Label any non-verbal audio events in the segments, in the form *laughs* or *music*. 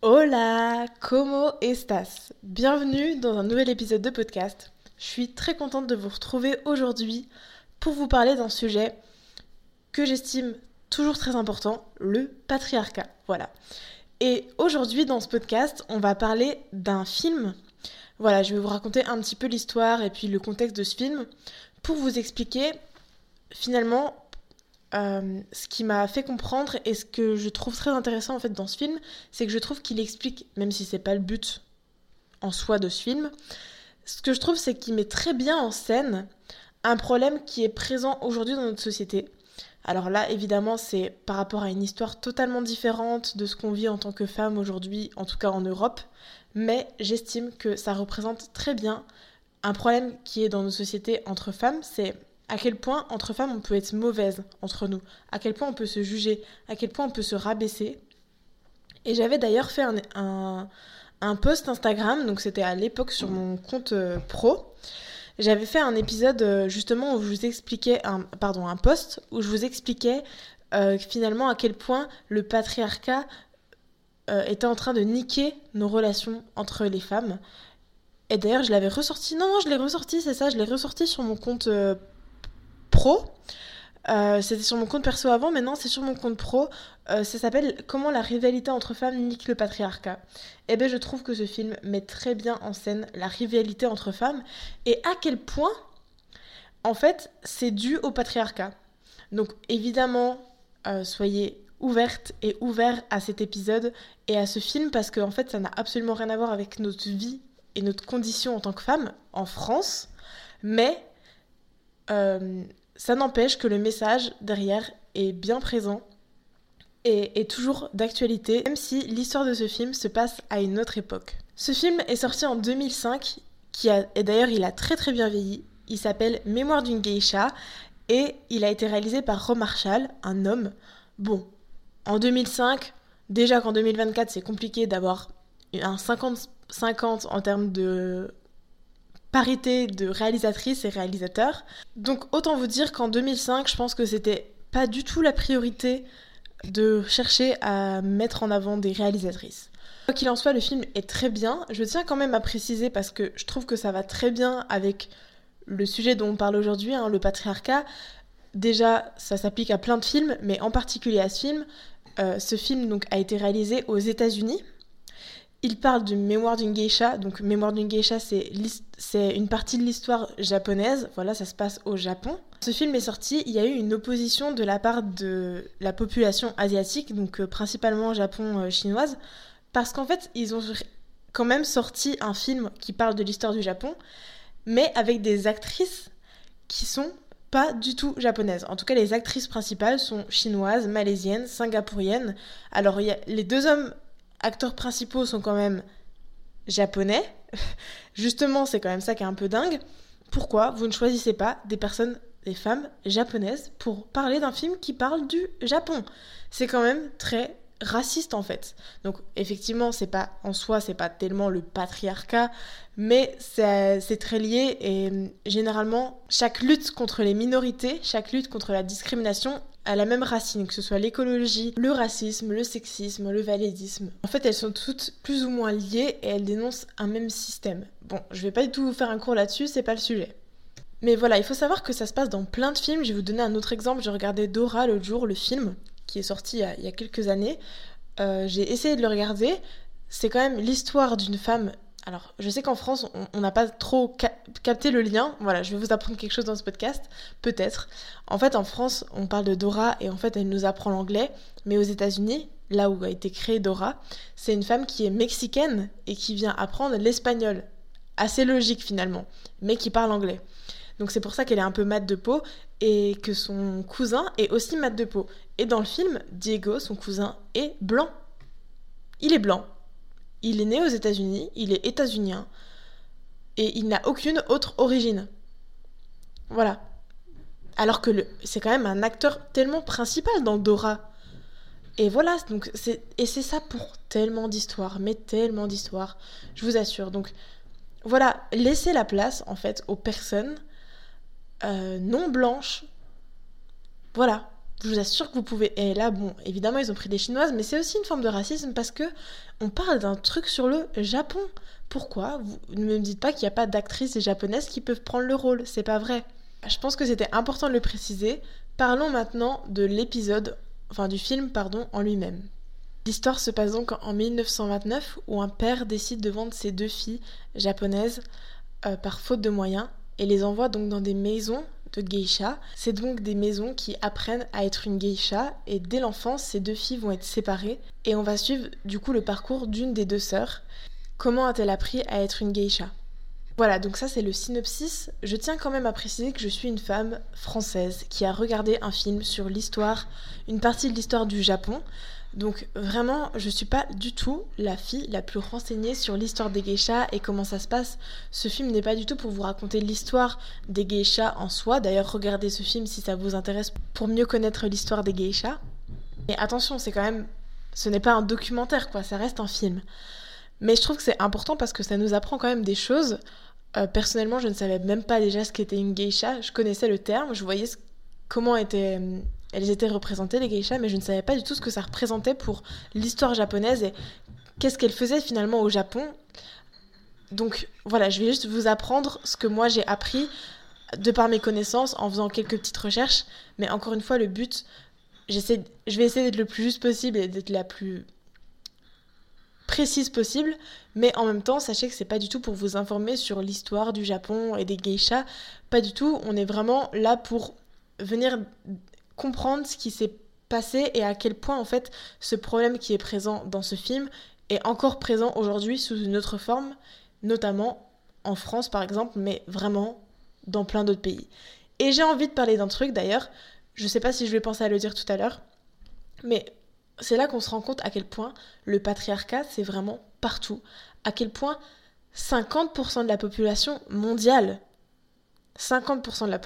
Hola, como estás? Bienvenue dans un nouvel épisode de podcast. Je suis très contente de vous retrouver aujourd'hui pour vous parler d'un sujet que j'estime toujours très important, le patriarcat. Voilà. Et aujourd'hui dans ce podcast, on va parler d'un film. Voilà, je vais vous raconter un petit peu l'histoire et puis le contexte de ce film pour vous expliquer finalement euh, ce qui m'a fait comprendre et ce que je trouve très intéressant en fait dans ce film, c'est que je trouve qu'il explique, même si c'est pas le but en soi de ce film, ce que je trouve c'est qu'il met très bien en scène un problème qui est présent aujourd'hui dans notre société. Alors là, évidemment, c'est par rapport à une histoire totalement différente de ce qu'on vit en tant que femme aujourd'hui, en tout cas en Europe, mais j'estime que ça représente très bien un problème qui est dans nos sociétés entre femmes, c'est à quel point entre femmes on peut être mauvaise entre nous, à quel point on peut se juger, à quel point on peut se rabaisser? Et j'avais d'ailleurs fait un, un, post Instagram, donc c'était à l'époque sur mon compte euh, pro. J'avais fait un épisode euh, justement où je vous expliquais, un, pardon, un post où je vous expliquais euh, finalement à quel point le patriarcat était en train de niquer nos relations entre les femmes. Et d'ailleurs, je l'avais ressorti. Non, non, je l'ai ressorti, c'est ça. Je l'ai ressorti sur mon compte Euh, c'était sur mon compte perso avant, maintenant c'est sur mon compte pro. Euh, ça s'appelle Comment la rivalité entre femmes nique le patriarcat. Et eh bien je trouve que ce film met très bien en scène la rivalité entre femmes et à quel point, en fait, c'est dû au patriarcat. Donc évidemment, euh, soyez ouvertes et ouverts à cet épisode et à ce film parce qu'en en fait ça n'a absolument rien à voir avec notre vie et notre condition en tant que femme en France. Mais ça n'empêche que le message derrière est bien présent et est toujours d'actualité, même si l'histoire de ce film se passe à une autre époque. Ce film est sorti en 2005, qui et d'ailleurs il a très très bien vieilli. Il s'appelle Mémoire d'une geisha et il a été réalisé par Ron Marshall, un homme. Bon, en 2005, déjà qu'en 2024 c'est compliqué d'avoir un 50-50 en termes de parité de réalisatrices et réalisateurs. Donc autant vous dire qu'en 2005, je pense que c'était pas du tout la priorité de chercher à mettre en avant des réalisatrices. Quoi qu'il en soit, le film est très bien. Je tiens quand même à préciser parce que je trouve que ça va très bien avec le sujet dont on parle aujourd'hui, hein, le patriarcat. Déjà, ça s'applique à plein de films, mais en particulier à ce film. Euh, ce film donc, a été réalisé aux États-Unis il parle du mémoire d'une geisha. Donc, mémoire d'une geisha, c'est une partie de l'histoire japonaise. Voilà, ça se passe au Japon. Ce film est sorti, il y a eu une opposition de la part de la population asiatique, donc euh, principalement japon-chinoise, euh, parce qu'en fait, ils ont quand même sorti un film qui parle de l'histoire du Japon, mais avec des actrices qui sont pas du tout japonaises. En tout cas, les actrices principales sont chinoises, malaisiennes, singapouriennes. Alors, les deux hommes acteurs principaux sont quand même japonais. *laughs* Justement, c'est quand même ça qui est un peu dingue. Pourquoi vous ne choisissez pas des personnes, des femmes japonaises pour parler d'un film qui parle du Japon? C'est quand même très raciste en fait. Donc effectivement, c'est pas en soi, c'est pas tellement le patriarcat, mais c'est très lié et généralement chaque lutte contre les minorités, chaque lutte contre la discrimination a la même racine, que ce soit l'écologie, le racisme, le sexisme, le validisme. En fait, elles sont toutes plus ou moins liées et elles dénoncent un même système. Bon, je vais pas du tout vous faire un cours là-dessus, c'est pas le sujet. Mais voilà, il faut savoir que ça se passe dans plein de films. Je vais vous donner un autre exemple. J'ai regardé Dora l'autre jour, le film, qui est sorti il y a, quelques années. Euh, j'ai essayé de le regarder. C'est quand même l'histoire d'une femme alors, je sais qu'en France, on n'a pas trop capté le lien. Voilà, je vais vous apprendre quelque chose dans ce podcast, peut-être. En fait, en France, on parle de Dora et en fait, elle nous apprend l'anglais. Mais aux États-Unis, là où a été créée Dora, c'est une femme qui est mexicaine et qui vient apprendre l'espagnol. Assez logique finalement, mais qui parle anglais. Donc c'est pour ça qu'elle est un peu mat de peau et que son cousin est aussi mat de peau. Et dans le film, Diego, son cousin, est blanc. Il est blanc. Il est né aux États-Unis, il est états-unien, et il n'a aucune autre origine. Voilà. Alors que c'est quand même un acteur tellement principal dans Dora. Et voilà, donc c'est et c'est ça pour tellement d'histoires, mais tellement d'histoires, je vous assure. Donc voilà, laissez la place en fait aux personnes euh, non blanches. Voilà, Je vous assure que vous pouvez. Et là, bon, évidemment, ils ont pris des chinoises, mais c'est aussi une forme de racisme parce que on parle d'un truc sur le Japon. Pourquoi? Vous ne me dites pas qu'il n'y a pas d'actrices japonaises qui peuvent prendre le rôle. C'est pas vrai. Je pense que c'était important de le préciser. Parlons maintenant de l'épisode, enfin du film, pardon, en lui-même. L'histoire se passe donc en 1929 où un père décide de vendre ses deux filles japonaises euh, par faute de moyens et les envoie donc dans des maisons de geisha. C'est donc des maisons qui apprennent à être une geisha et dès l'enfance, ces deux filles vont être séparées et on va suivre du coup le parcours d'une des deux sœurs. Comment a-t-elle appris à être une geisha? Voilà, donc ça c'est le synopsis. Je tiens quand même à préciser que je suis une femme française qui a regardé un film sur l'histoire, une partie de l'histoire du Japon. Donc vraiment, je suis pas du tout la fille la plus renseignée sur l'histoire des geishas et comment ça se passe. Ce film n'est pas du tout pour vous raconter l'histoire des geishas en soi. D'ailleurs, regardez ce film si ça vous intéresse pour mieux connaître l'histoire des geishas. Et attention, c'est quand même ce n'est pas un documentaire quoi, ça reste un film. Mais je trouve que c'est important parce que ça nous apprend quand même des choses euh, personnellement, je ne savais même pas déjà ce qu'était une geisha. Je connaissais le terme, je voyais comment étaient, euh, elles étaient représentées, les geishas, mais je ne savais pas du tout ce que ça représentait pour l'histoire japonaise et qu'est-ce qu'elles faisaient finalement au Japon. Donc voilà, je vais juste vous apprendre ce que moi j'ai appris de par mes connaissances en faisant quelques petites recherches. Mais encore une fois, le but, je vais essayer d'être le plus juste possible et d'être la plus précise possible, mais en même temps, sachez que c'est pas du tout pour vous informer sur l'histoire du Japon et des geishas, pas du tout, on est vraiment là pour venir comprendre ce qui s'est passé et à quel point en fait ce problème qui est présent dans ce film est encore présent aujourd'hui sous une autre forme, notamment en France par exemple, mais vraiment dans plein d'autres pays. Et j'ai envie de parler d'un truc d'ailleurs, je sais pas si je vais penser à le dire tout à l'heure, mais c'est là qu'on se rend compte à quel point le patriarcat, c'est vraiment partout. À quel point 50% de la population mondiale, 50% de la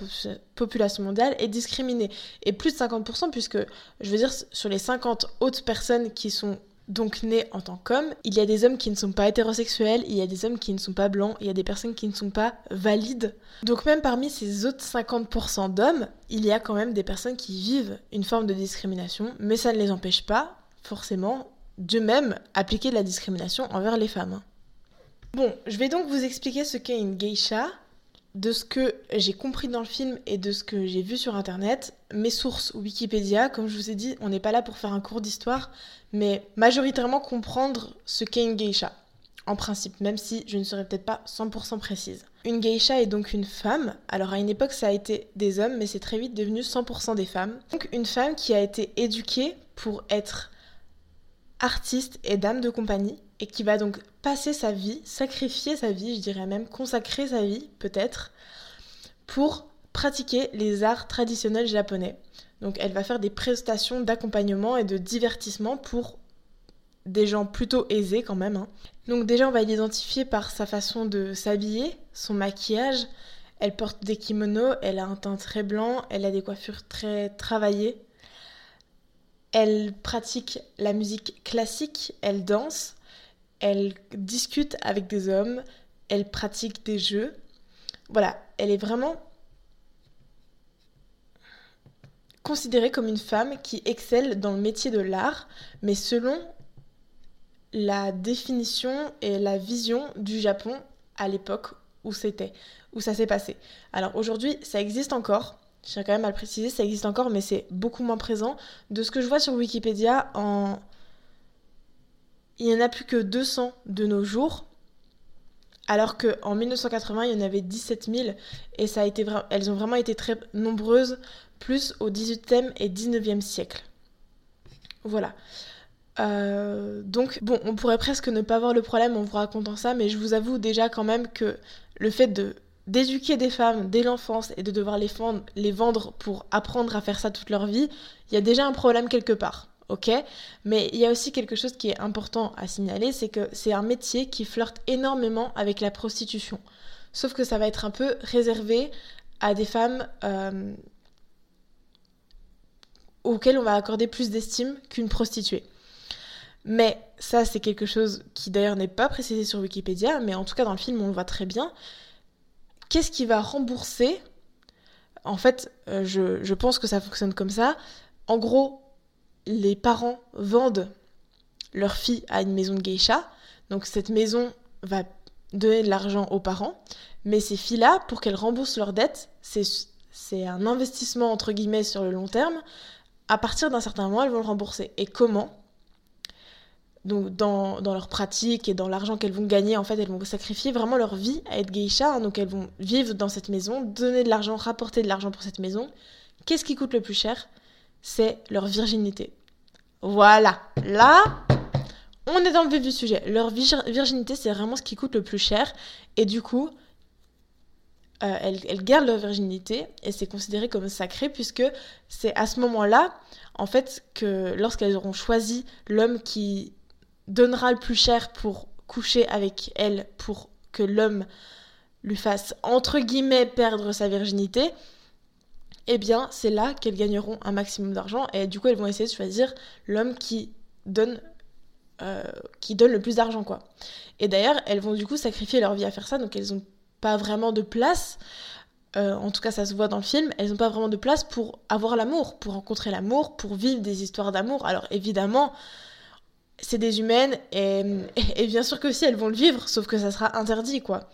population mondiale est discriminée. Et plus de 50% puisque, je veux dire, sur les 50 autres personnes qui sont donc nés en tant qu'hommes, il y a des hommes qui ne sont pas hétérosexuels, il y a des hommes qui ne sont pas blancs, il y a des personnes qui ne sont pas valides. Donc même parmi ces autres 50% d'hommes, il y a quand même des personnes qui vivent une forme de discrimination, mais ça ne les empêche pas, forcément, d'eux-mêmes appliquer de la discrimination envers les femmes. Bon, je vais donc vous expliquer ce qu'est une geisha, de ce que j'ai compris dans le film et de ce que j'ai vu sur internet, mes sources Wikipédia, comme je vous ai dit, on n'est pas là pour faire un cours d'histoire, mais majoritairement comprendre ce qu'est une geisha, en principe, même si je ne serais peut-être pas 100% précise. Une geisha est donc une femme, alors à une époque ça a été des hommes, mais c'est très vite devenu 100% des femmes. Donc une femme qui a été éduquée pour être artiste et dame de compagnie, et qui va donc passer sa vie, sacrifier sa vie, je dirais même consacrer sa vie peut-être, pour pratiquer les arts traditionnels japonais. Donc elle va faire des prestations d'accompagnement et de divertissement pour des gens plutôt aisés quand même. Hein. Donc déjà on va l'identifier par sa façon de s'habiller, son maquillage. Elle porte des kimonos, elle a un teint très blanc, elle a des coiffures très travaillées. Elle pratique la musique classique, elle danse, elle discute avec des hommes, elle pratique des jeux. Voilà, elle est vraiment considérée comme une femme qui excelle dans le métier de l'art, mais selon la définition et la vision du Japon à l'époque où c'était, où ça s'est passé. Alors aujourd'hui, ça existe encore. Je tiens quand même à le préciser, ça existe encore, mais c'est beaucoup moins présent. De ce que je vois sur Wikipédia, en... il n'y en a plus que 200 de nos jours, alors qu'en 1980, il y en avait 17 000, et ça a été elles ont vraiment été très nombreuses plus au 18e et 19e siècle. Voilà. Euh, donc, bon, on pourrait presque ne pas voir le problème en vous racontant ça, mais je vous avoue déjà quand même que le fait de d'éduquer des femmes dès l'enfance et de devoir les, les vendre pour apprendre à faire ça toute leur vie, il y a déjà un problème quelque part. Ok Mais il y a aussi quelque chose qui est important à signaler, c'est que c'est un métier qui flirte énormément avec la prostitution. Sauf que ça va être un peu réservé à des femmes euh, auquel on va accorder plus d'estime qu'une prostituée. Mais ça, c'est quelque chose qui d'ailleurs n'est pas précisé sur Wikipédia, mais en tout cas dans le film, on le voit très bien. Qu'est-ce qui va rembourser? En fait, euh, je, pense que ça fonctionne comme ça. En gros, les parents vendent leur fille à une maison de geisha. Donc cette maison va donner de l'argent aux parents. Mais ces filles-là, pour qu'elles remboursent leurs dettes, c'est un investissement entre guillemets sur le long terme. À partir d'un certain moment, elles vont le rembourser. Et comment? Donc dans, leur pratique et dans l'argent qu'elles vont gagner, en fait, elles vont sacrifier vraiment leur vie à être geisha. Hein. donc elles vont vivre dans cette maison, donner de l'argent, rapporter de l'argent pour cette maison. Qu'est-ce qui coûte le plus cher? C'est leur virginité. Voilà. Là, on est dans le vif du sujet. Leur virginité, c'est vraiment ce qui coûte le plus cher. Et du coup, euh, elles, gardent leur virginité et c'est considéré comme sacré puisque c'est à ce moment-là, en fait, que lorsqu'elles auront choisi l'homme qui donnera le plus cher pour coucher avec elle pour que l'homme lui fasse entre guillemets perdre sa virginité, eh bien c'est là qu'elles gagneront un maximum d'argent et du coup elles vont essayer de choisir l'homme qui donne euh, qui donne le plus d'argent quoi. Et d'ailleurs elles vont du coup sacrifier leur vie à faire ça donc elles n'ont pas vraiment de place. Euh, en tout cas, ça se voit dans le film, elles n'ont pas vraiment de place pour avoir l'amour, pour rencontrer l'amour, pour vivre des histoires d'amour. Alors évidemment, c'est des humaines et, *laughs* et, bien sûr que si elles vont le vivre, sauf que ça sera interdit quoi.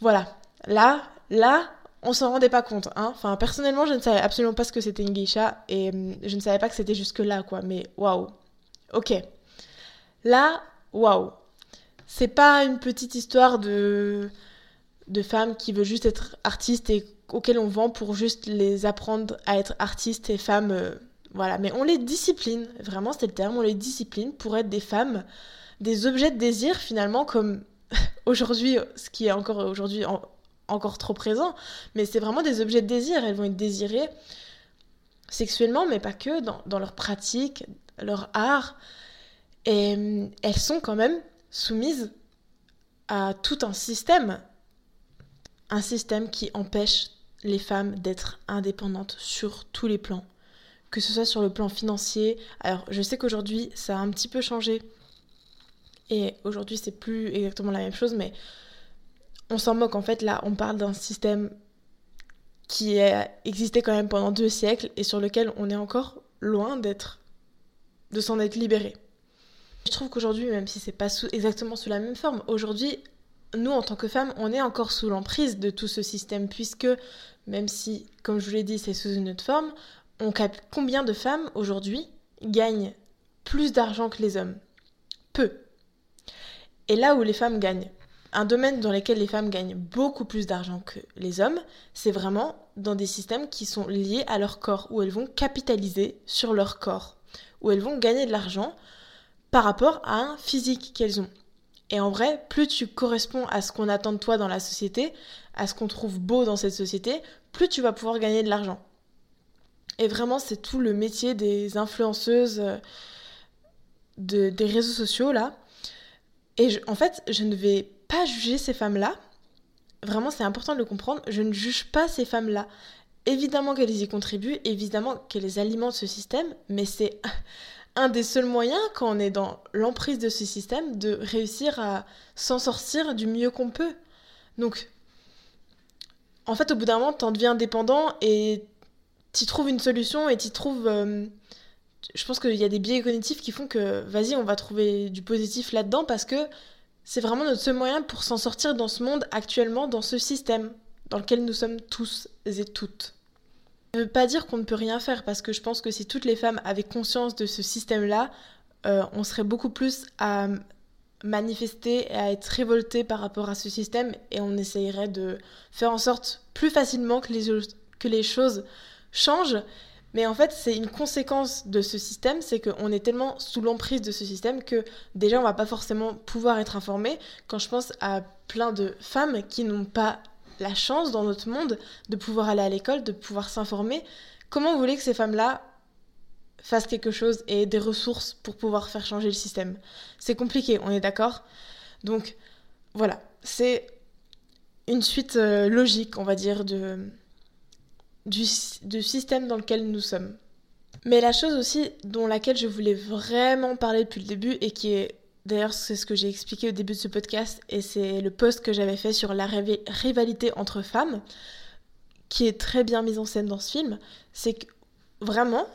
Voilà, là, là, on s'en rendait pas compte. Hein. Enfin, personnellement, je ne savais absolument pas ce que c'était une geisha et hum, je ne savais pas que c'était jusque là quoi. Mais waouh, ok. Là, waouh. C'est pas une petite histoire de de femmes qui veulent juste être artistes et auxquelles on vend pour juste les apprendre à être artistes et femmes. Euh, voilà, mais on les discipline, vraiment c'est le terme, on les discipline pour être des femmes, des objets de désir finalement, comme *laughs* aujourd'hui, ce qui est encore aujourd'hui encore trop présent, mais c'est vraiment des objets de désir, elles vont être désirées sexuellement, mais pas que, dans, leur pratique, leur art, et hum, elles sont quand même soumises à tout un système, un système qui empêche les femmes d'être indépendantes sur tous les plans que ce soit sur le plan financier. Alors, je sais qu'aujourd'hui, ça a un petit peu changé. Et aujourd'hui, c'est plus exactement la même chose, mais on s'en moque. En fait, là, on parle d'un système qui a existé quand même pendant deux siècles et sur lequel on est encore loin d'être. de s'en être libéré. Je trouve qu'aujourd'hui, même si c'est pas exactement sous la même forme, aujourd'hui, nous, en tant que femmes, on est encore sous l'emprise de tout ce système, puisque, même si, comme je vous l'ai dit, c'est sous une autre forme, on capte combien de femmes aujourd'hui gagnent plus d'argent que les hommes? Peu. Et là où les femmes gagnent, un domaine dans lequel les femmes gagnent beaucoup plus d'argent que les hommes, c'est vraiment dans des systèmes qui sont liés à leur corps, où elles vont capitaliser sur leur corps, où elles vont gagner de l'argent par rapport à un physique qu'elles ont. Et en vrai, plus tu corresponds à ce qu'on attend de toi dans la société, à ce qu'on trouve beau dans cette société, plus tu vas pouvoir gagner de l'argent. Et vraiment, c'est tout le métier des influenceuses euh, de, des réseaux sociaux, là. Et en fait, je ne vais pas juger ces femmes-là. Vraiment, c'est important de le comprendre. Je ne juge pas ces femmes-là. Évidemment qu'elles y contribuent, évidemment qu'elles alimentent ce système, mais c'est un des seuls moyens, quand on est dans l'emprise de ce système, de réussir à s'en sortir du mieux qu'on peut. Donc, en fait, au bout d'un moment, t'en deviens dépendant et tu trouves une solution et tu trouves. Euh, je pense qu'il y a des biais cognitifs qui font que, vas-y, on va trouver du positif là-dedans parce que c'est vraiment notre seul moyen pour s'en sortir dans ce monde actuellement, dans ce système dans lequel nous sommes tous et toutes. Ça ne veut pas dire qu'on ne peut rien faire parce que je pense que si toutes les femmes avaient conscience de ce système-là, euh, on serait beaucoup plus à manifester et à être révolté par rapport à ce système et on essayerait de faire en sorte plus facilement que les, choses change. Mais en fait, c'est une conséquence de ce système, c'est qu'on est tellement sous l'emprise de ce système que déjà, on va pas forcément pouvoir être informé. Quand je pense à plein de femmes qui n'ont pas la chance dans notre monde de pouvoir aller à l'école, de pouvoir s'informer, comment vous voulez que ces femmes-là fassent quelque chose et des ressources pour pouvoir faire changer le système? C'est compliqué, on est d'accord? Donc voilà, c'est une suite euh, logique, on va dire, de, du, système dans lequel nous sommes. Mais la chose aussi dont laquelle je voulais vraiment parler depuis le début et qui est d'ailleurs c'est ce que j'ai expliqué au début de ce podcast et c'est le post que j'avais fait sur la rivalité entre femmes qui est très bien mise en scène dans ce film, c'est que vraiment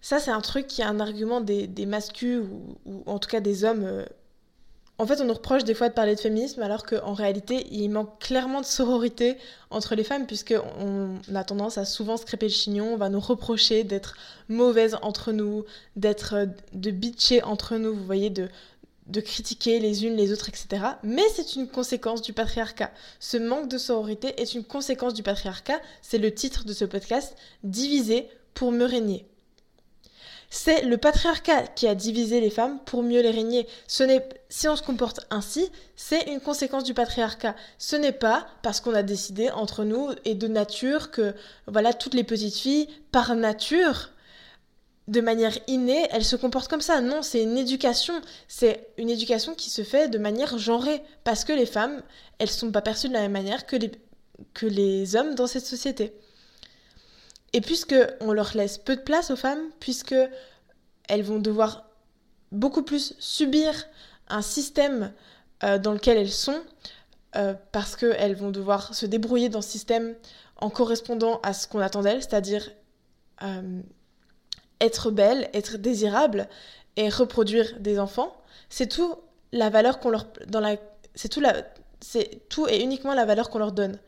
Ça, c'est un truc qui est un argument des, des masculins ou, en tout cas des hommes. En fait, on nous reproche des fois de parler de féminisme alors qu'en réalité, il manque clairement de sororité entre les femmes puisque on a tendance à souvent se crêper le chignon, on va nous reprocher d'être mauvaises entre nous, d'être euh, de bitcher entre nous, vous voyez, de, de critiquer les unes les autres, etc. Mais c'est une conséquence du patriarcat. Ce manque de sororité est une conséquence du patriarcat. C'est le titre de ce podcast, Diviser pour me régner. C'est le patriarcat qui a divisé les femmes pour mieux les régner. Ce n'est, si on se comporte ainsi, c'est une conséquence du patriarcat. Ce n'est pas parce qu'on a décidé entre nous et de nature que, voilà, toutes les petites filles, par nature, de manière innée, elles se comportent comme ça. Non, c'est une éducation. C'est une éducation qui se fait de manière genrée. Parce que les femmes, elles sont pas perçues de la même manière que les, que les hommes dans cette société. Et puisque on leur laisse peu de place aux femmes, puisque elles vont devoir beaucoup plus subir un système euh, dans lequel elles sont, euh, parce qu'elles vont devoir se débrouiller dans ce système en correspondant à ce qu'on attend d'elles, c'est-à-dire euh, être belle, être désirable et reproduire des enfants. C'est tout la valeur qu'on leur dans c'est tout c'est tout et uniquement la valeur qu'on leur donne.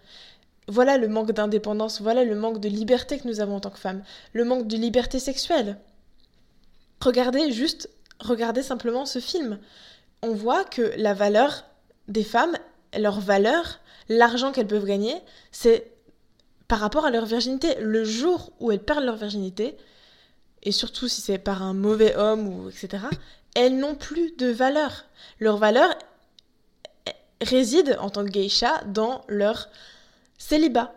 Voilà le manque d'indépendance, voilà le manque de liberté que nous avons en tant que femmes, le manque de liberté sexuelle. Regardez juste, regardez simplement ce film. On voit que la valeur des femmes, leur valeur, l'argent qu'elles peuvent gagner, c'est par rapport à leur virginité. Le jour où elles perdent leur virginité, et surtout si c'est par un mauvais homme ou etc., elles n'ont plus de valeur. Leur valeur réside en tant que geisha dans leur Célibat.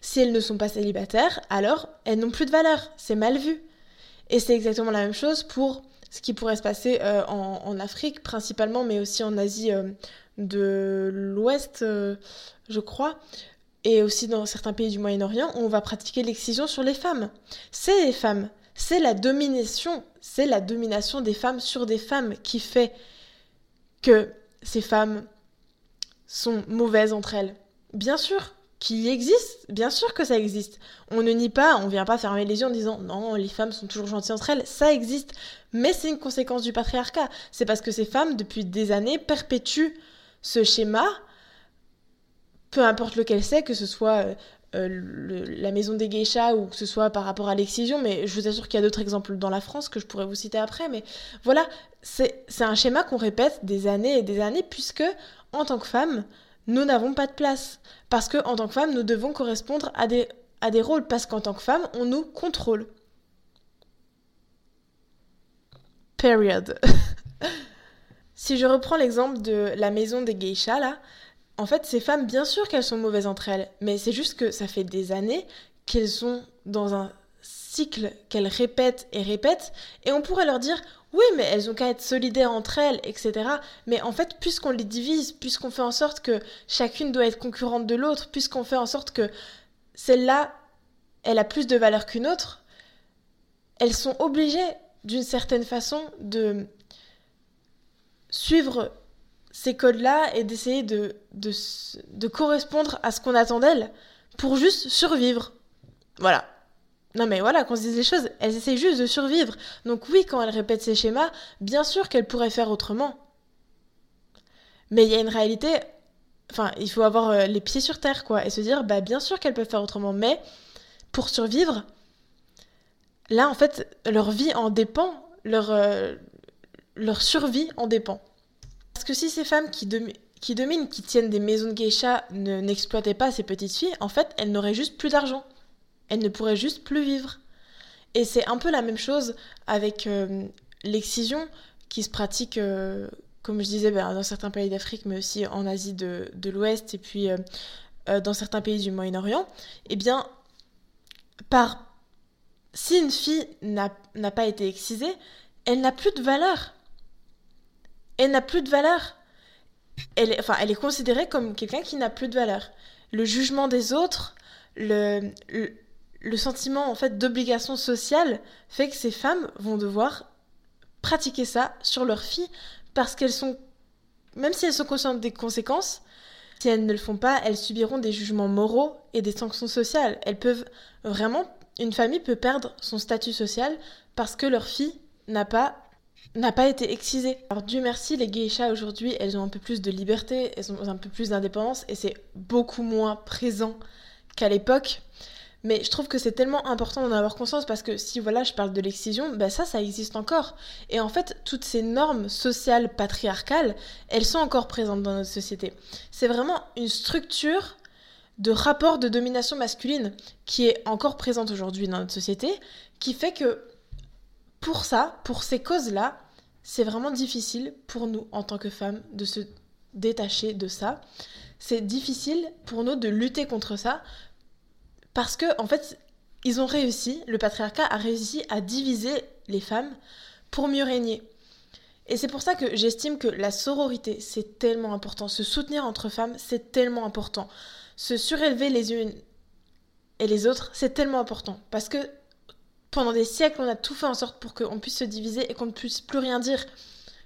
Si elles ne sont pas célibataires, alors elles n'ont plus de valeur. C'est mal vu. Et c'est exactement la même chose pour ce qui pourrait se passer euh, en, Afrique principalement, mais aussi en Asie euh, de l'Ouest, euh, je crois, et aussi dans certains pays du Moyen-Orient, où on va pratiquer l'excision sur les femmes. C'est les femmes, c'est la domination, c'est la domination des femmes sur des femmes qui fait que ces femmes sont mauvaises entre elles. Bien sûr, qui existe, bien sûr que ça existe. On ne nie pas, on vient pas fermer les yeux en disant non, les femmes sont toujours gentilles entre elles, ça existe. Mais c'est une conséquence du patriarcat. C'est parce que ces femmes, depuis des années, perpétuent ce schéma, peu importe lequel c'est, que ce soit euh, euh, la maison des geishas ou que ce soit par rapport à l'excision, mais je vous assure qu'il y a d'autres exemples dans la France que je pourrais vous citer après, mais voilà, c'est un schéma qu'on répète des années et des années, puisque en tant que femme, nous n'avons pas de place. Parce que en tant que femme, nous devons correspondre à des, à des rôles. Parce qu'en tant que femme, on nous contrôle. Period. *laughs* si je reprends l'exemple de la maison des geishas, là, en fait, ces femmes, bien sûr qu'elles sont mauvaises entre elles, mais c'est juste que ça fait des années qu'elles sont dans un cycle qu'elles répètent et répètent, et on pourrait leur dire oui, mais elles ont qu'à être solidaires entre elles, etc. Mais en fait, puisqu'on les divise, puisqu'on fait en sorte que chacune doit être concurrente de l'autre, puisqu'on fait en sorte que celle-là, elle a plus de valeur qu'une autre, elles sont obligées, d'une certaine façon, de suivre ces codes-là et d'essayer de, de, de correspondre à ce qu'on attend d'elles pour juste survivre. Voilà. Non mais voilà, qu'on se dise les choses, elles essaient juste de survivre. Donc oui, quand elles répètent ces schémas, bien sûr qu'elles pourraient faire autrement. Mais il y a une réalité, enfin, il faut avoir euh, les pieds sur terre, quoi, et se dire, bah bien sûr qu'elles peuvent faire autrement, mais pour survivre, là, en fait, leur vie en dépend, leur, euh, leur survie en dépend. Parce que si ces femmes qui, qui dominent, qui tiennent des maisons de geisha, n'exploitaient pas ces petites filles, en fait, elles n'auraient juste plus d'argent elle ne pourrait juste plus vivre. Et c'est un peu la même chose avec euh, l'excision qui se pratique, euh, comme je disais, ben, dans certains pays d'Afrique, mais aussi en Asie de, l'Ouest et puis euh, dans certains pays du Moyen-Orient. Eh bien, par... si une fille n'a pas été excisée, elle n'a plus de valeur. Elle n'a plus de valeur. Elle est, enfin, elle est considérée comme quelqu'un qui n'a plus de valeur. Le jugement des autres, le, le sentiment en fait d'obligation sociale fait que ces femmes vont devoir pratiquer ça sur leurs filles parce qu'elles sont même si elles sont conscientes des conséquences si elles ne le font pas elles subiront des jugements moraux et des sanctions sociales elles peuvent vraiment une famille peut perdre son statut social parce que leur fille n'a pas n'a pas été excisée. Alors Dieu merci, les geishas aujourd'hui, elles ont un peu plus de liberté, elles ont un peu plus d'indépendance et c'est beaucoup moins présent qu'à l'époque. Mais je trouve que c'est tellement important d'en avoir conscience parce que si voilà, je parle de l'excision, ben ça, ça existe encore. Et en fait, toutes ces normes sociales patriarcales, elles sont encore présentes dans notre société. C'est vraiment une structure de rapport de domination masculine qui est encore présente aujourd'hui dans notre société, qui fait que pour ça, pour ces causes-là, c'est vraiment difficile pour nous en tant que femmes de se détacher de ça. C'est difficile pour nous de lutter contre ça parce que en fait, ils ont réussi, le patriarcat a réussi à diviser les femmes pour mieux régner. Et c'est pour ça que j'estime que la sororité, c'est tellement important. Se soutenir entre femmes, c'est tellement important se surélever les unes et les autres, c'est tellement important. Parce que pendant des siècles, on a tout fait en sorte pour qu'on puisse se diviser et qu'on ne puisse plus rien dire.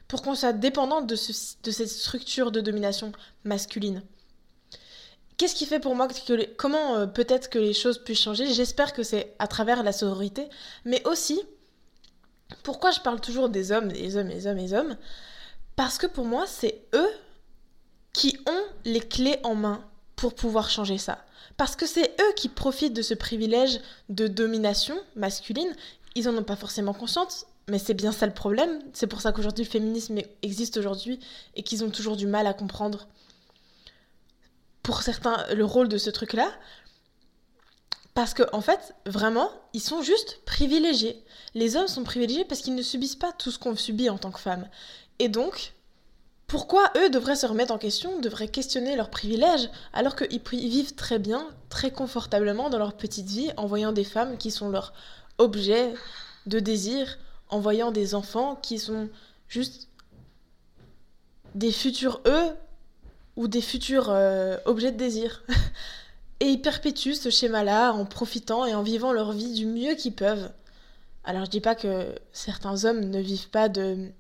Pour qu'on soit dépendant de, de cette structure de domination masculine. Qu'est-ce qui fait pour moi que comment euh, peut-être que les choses puissent changer? J'espère que c'est à travers la sororité, mais aussi pourquoi je parle toujours des hommes, des hommes, des hommes, des hommes? Parce que pour moi, c'est eux qui ont les clés en main pour pouvoir changer ça. Parce que c'est eux qui profitent de ce privilège de domination masculine. Ils en ont pas forcément conscience, mais c'est bien ça le problème. C'est pour ça qu'aujourd'hui le féminisme existe aujourd'hui et qu'ils ont toujours du mal à comprendre pour certains le rôle de ce truc-là. Parce que en fait, vraiment, ils sont juste privilégiés. Les hommes sont privilégiés parce qu'ils ne subissent pas tout ce qu'on subit en tant que femme. Et donc, pourquoi eux devraient se remettre en question, devraient questionner leurs privilèges, alors qu'ils vivent très bien, très confortablement dans leur petite vie, en voyant des femmes qui sont leurs objets de désir, en voyant des enfants qui sont juste des futurs eux ou des futurs euh, objets de désir. *laughs* et ils perpétuent ce schéma-là en profitant et en vivant leur vie du mieux qu'ils peuvent. Alors je dis pas que certains hommes ne vivent pas de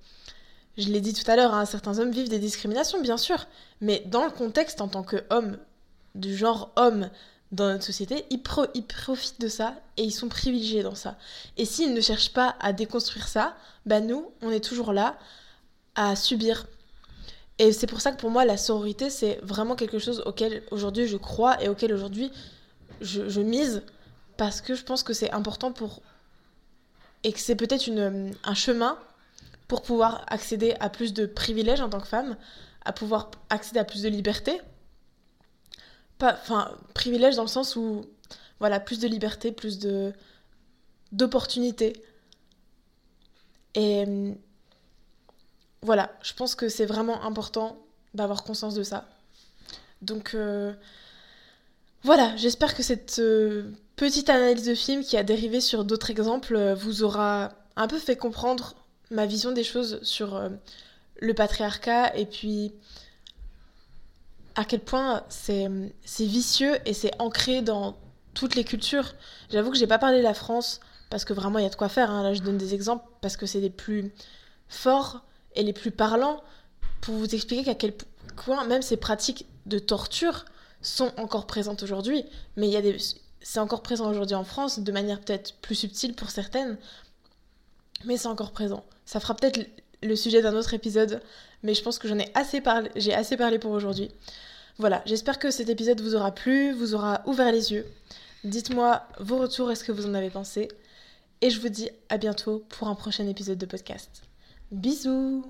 je l'ai dit tout à l'heure, hein, certains hommes vivent des discriminations, bien sûr, mais dans le contexte en tant qu'homme, du genre homme dans notre société, ils, profitent de ça et ils sont privilégiés dans ça. Et s'ils ne cherchent pas à déconstruire ça, bah nous, on est toujours là à subir. Et c'est pour ça que pour moi, la sororité, c'est vraiment quelque chose auquel aujourd'hui je crois et auquel aujourd'hui je, mise, parce que je pense que c'est important pour... et que c'est peut-être un chemin pour pouvoir accéder à plus de privilèges en tant que femme, à pouvoir accéder à plus de liberté. Enfin, privilèges dans le sens où, voilà, plus de liberté, plus de d'opportunités. Et voilà, je pense que c'est vraiment important d'avoir conscience de ça. Donc euh, voilà, j'espère que cette euh, petite analyse de film qui a dérivé sur d'autres exemples euh, vous aura un peu fait comprendre ma vision des choses sur le patriarcat et puis à quel point c'est vicieux et c'est ancré dans toutes les cultures. J'avoue que j'ai pas parlé de la France parce que vraiment il y a de quoi faire. Hein. Là je donne des exemples parce que c'est les plus forts et les plus parlants pour vous expliquer qu'à quel point même ces pratiques de torture sont encore présentes aujourd'hui. Mais il y a des... c'est encore présent aujourd'hui en France de manière peut-être plus subtile pour certaines, mais c'est encore présent. Ça fera peut-être le sujet d'un autre épisode, mais je pense que j'en ai assez parlé, j'ai assez parlé pour aujourd'hui. Voilà, j'espère que cet épisode vous aura plu, vous aura ouvert les yeux. Dites-moi vos retours est ce que vous en avez pensé. Et je vous dis à bientôt pour un prochain épisode de podcast. Bisous